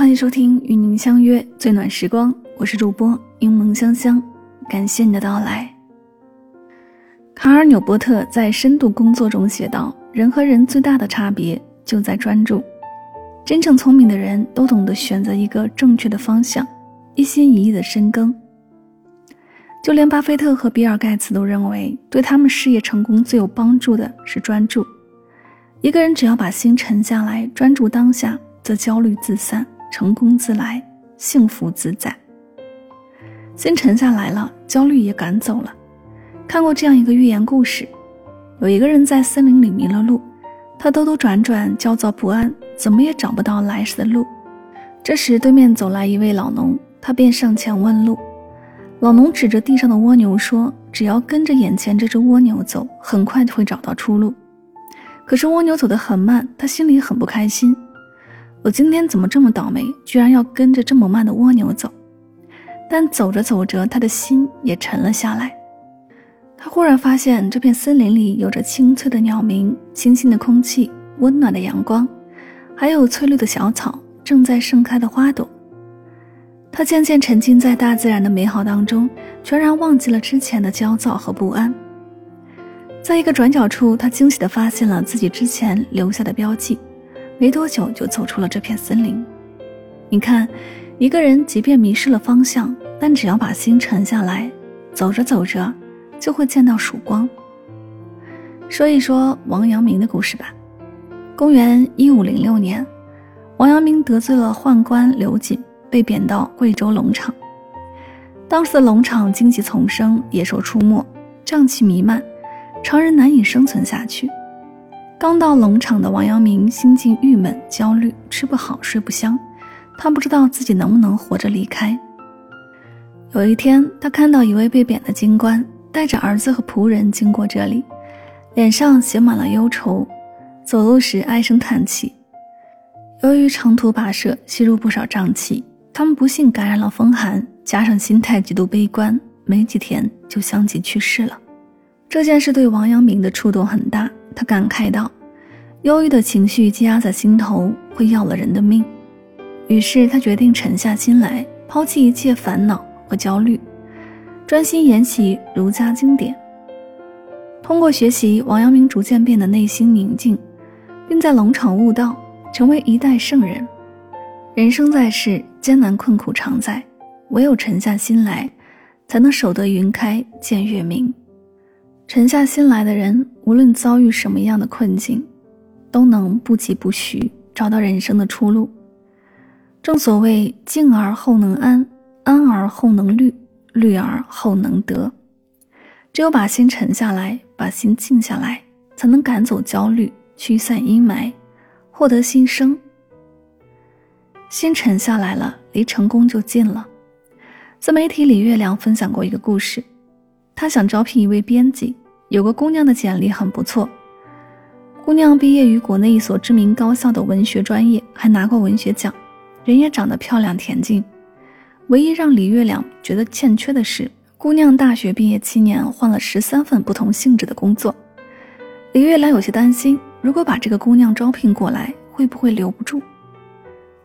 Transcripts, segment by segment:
欢迎收听与您相约最暖时光，我是主播柠檬香香，感谢你的到来。卡尔纽波特在《深度工作》中写道：“人和人最大的差别就在专注。真正聪明的人都懂得选择一个正确的方向，一心一意的深耕。就连巴菲特和比尔盖茨都认为，对他们事业成功最有帮助的是专注。一个人只要把心沉下来，专注当下，则焦虑自散。”成功自来，幸福自在。心沉下来了，焦虑也赶走了。看过这样一个寓言故事：有一个人在森林里迷了路，他兜兜转转，焦躁不安，怎么也找不到来时的路。这时，对面走来一位老农，他便上前问路。老农指着地上的蜗牛说：“只要跟着眼前这只蜗牛走，很快就会找到出路。”可是蜗牛走得很慢，他心里很不开心。我今天怎么这么倒霉，居然要跟着这么慢的蜗牛走？但走着走着，他的心也沉了下来。他忽然发现，这片森林里有着清脆的鸟鸣、清新的空气、温暖的阳光，还有翠绿的小草、正在盛开的花朵。他渐渐沉浸在大自然的美好当中，全然忘记了之前的焦躁和不安。在一个转角处，他惊喜地发现了自己之前留下的标记。没多久就走出了这片森林。你看，一个人即便迷失了方向，但只要把心沉下来，走着走着，就会见到曙光。说一说王阳明的故事吧。公元一五零六年，王阳明得罪了宦官刘瑾，被贬到贵州龙场。当时的龙场荆棘丛生，野兽出没，瘴气弥漫，常人难以生存下去。刚到农场的王阳明心境郁闷、焦虑，吃不好、睡不香。他不知道自己能不能活着离开。有一天，他看到一位被贬的京官带着儿子和仆人经过这里，脸上写满了忧愁，走路时唉声叹气。由于长途跋涉，吸入不少瘴气，他们不幸感染了风寒，加上心态极度悲观，没几天就相继去世了。这件事对王阳明的触动很大。他感慨道：“忧郁的情绪积压在心头，会要了人的命。”于是他决定沉下心来，抛弃一切烦恼和焦虑，专心研习儒家经典。通过学习，王阳明逐渐变得内心宁静，并在龙场悟道，成为一代圣人。人生在世，艰难困苦常在，唯有沉下心来，才能守得云开见月明。沉下心来的人，无论遭遇什么样的困境，都能不疾不徐找到人生的出路。正所谓“静而后能安，安而后能虑，虑而后能得”。只有把心沉下来，把心静下来，才能赶走焦虑，驱散阴霾，获得新生。心沉下来了，离成功就近了。自媒体李月亮分享过一个故事，他想招聘一位编辑。有个姑娘的简历很不错，姑娘毕业于国内一所知名高校的文学专业，还拿过文学奖，人也长得漂亮恬静。唯一让李月亮觉得欠缺的是，姑娘大学毕业七年换了十三份不同性质的工作。李月亮有些担心，如果把这个姑娘招聘过来，会不会留不住？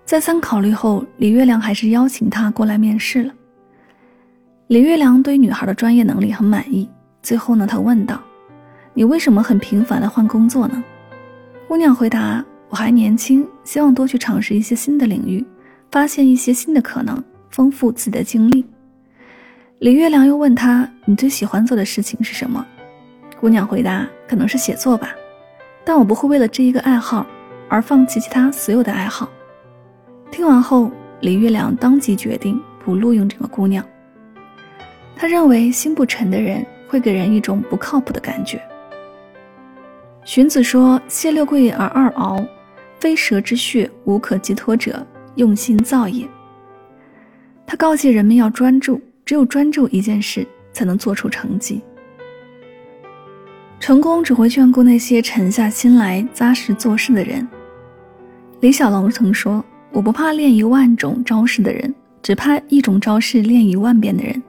再三考虑后，李月亮还是邀请她过来面试了。李月亮对女孩的专业能力很满意。最后呢，他问道：“你为什么很频繁的换工作呢？”姑娘回答：“我还年轻，希望多去尝试一些新的领域，发现一些新的可能，丰富自己的经历。”李月亮又问他：“你最喜欢做的事情是什么？”姑娘回答：“可能是写作吧，但我不会为了这一个爱好而放弃其他所有的爱好。”听完后，李月亮当即决定不录用这个姑娘。他认为心不沉的人。会给人一种不靠谱的感觉。荀子说：“谢六贵而二敖，非蛇之穴无可寄托者，用心造也。”他告诫人们要专注，只有专注一件事，才能做出成绩。成功只会眷顾那些沉下心来、扎实做事的人。李小龙曾说：“我不怕练一万种招式的人，只怕一种招式练一万遍的人。”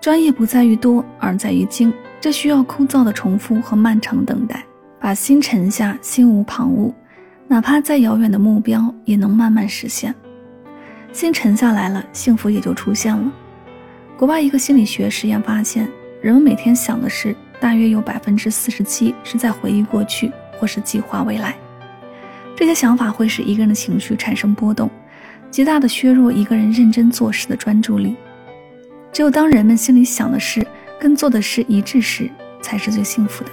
专业不在于多，而在于精。这需要枯燥的重复和漫长等待。把心沉下，心无旁骛，哪怕再遥远的目标，也能慢慢实现。心沉下来了，幸福也就出现了。国外一个心理学实验发现，人们每天想的事，大约有百分之四十七是在回忆过去或是计划未来。这些想法会使一个人的情绪产生波动，极大的削弱一个人认真做事的专注力。只有当人们心里想的事跟做的事一致时，才是最幸福的。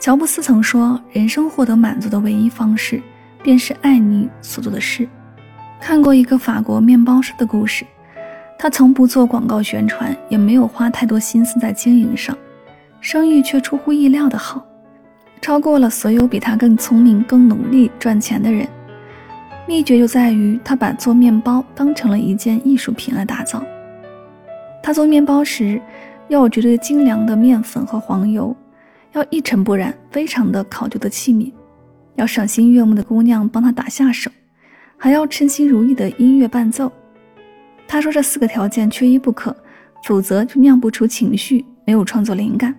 乔布斯曾说：“人生获得满足的唯一方式，便是爱你所做的事。”看过一个法国面包师的故事。他从不做广告宣传，也没有花太多心思在经营上，生意却出乎意料的好，超过了所有比他更聪明、更努力赚钱的人。秘诀就在于他把做面包当成了一件艺术品来打造。他做面包时，要有绝对精良的面粉和黄油，要一尘不染、非常的考究的器皿，要赏心悦目的姑娘帮他打下手，还要称心如意的音乐伴奏。他说：“这四个条件缺一不可，否则就酿不出情绪，没有创作灵感。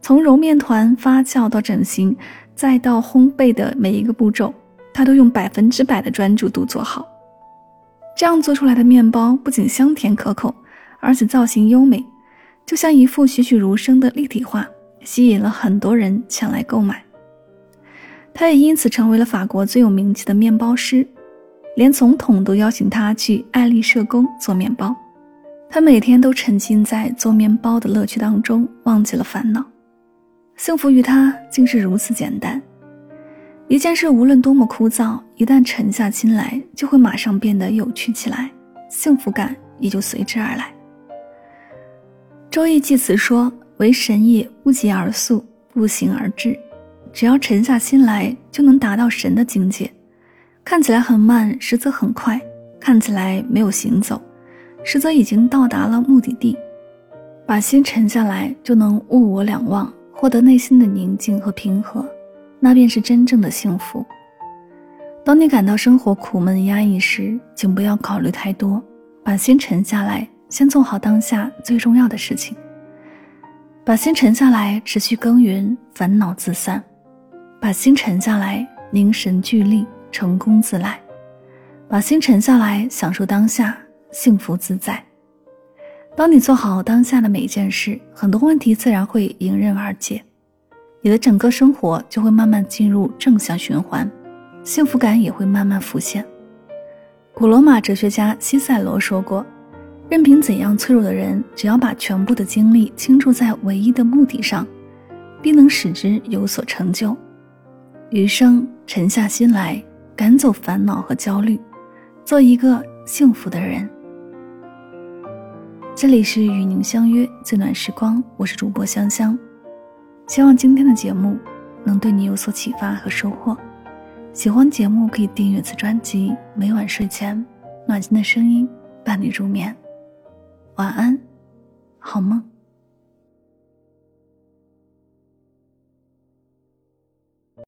从揉面团、发酵到整形，再到烘焙的每一个步骤，他都用百分之百的专注度做好。这样做出来的面包不仅香甜可口，而且造型优美，就像一幅栩栩如生的立体画，吸引了很多人前来购买。他也因此成为了法国最有名气的面包师。”连总统都邀请他去爱丽舍宫做面包，他每天都沉浸在做面包的乐趣当中，忘记了烦恼。幸福于他竟是如此简单。一件事无论多么枯燥，一旦沉下心来，就会马上变得有趣起来，幸福感也就随之而来。周易祭辞说：“为神也，不疾而速，不行而至。只要沉下心来，就能达到神的境界。”看起来很慢，实则很快；看起来没有行走，实则已经到达了目的地。把心沉下来，就能物我两忘，获得内心的宁静和平和，那便是真正的幸福。当你感到生活苦闷压抑时，请不要考虑太多，把心沉下来，先做好当下最重要的事情。把心沉下来，持续耕耘，烦恼自散；把心沉下来，凝神聚力。成功自来，把心沉下来，享受当下，幸福自在。当你做好当下的每一件事，很多问题自然会迎刃而解，你的整个生活就会慢慢进入正向循环，幸福感也会慢慢浮现。古罗马哲学家西塞罗说过：“任凭怎样脆弱的人，只要把全部的精力倾注在唯一的目的上，必能使之有所成就。”余生沉下心来。赶走烦恼和焦虑，做一个幸福的人。这里是与您相约最暖时光，我是主播香香。希望今天的节目能对你有所启发和收获。喜欢节目可以订阅此专辑，每晚睡前暖心的声音伴你入眠。晚安，好梦。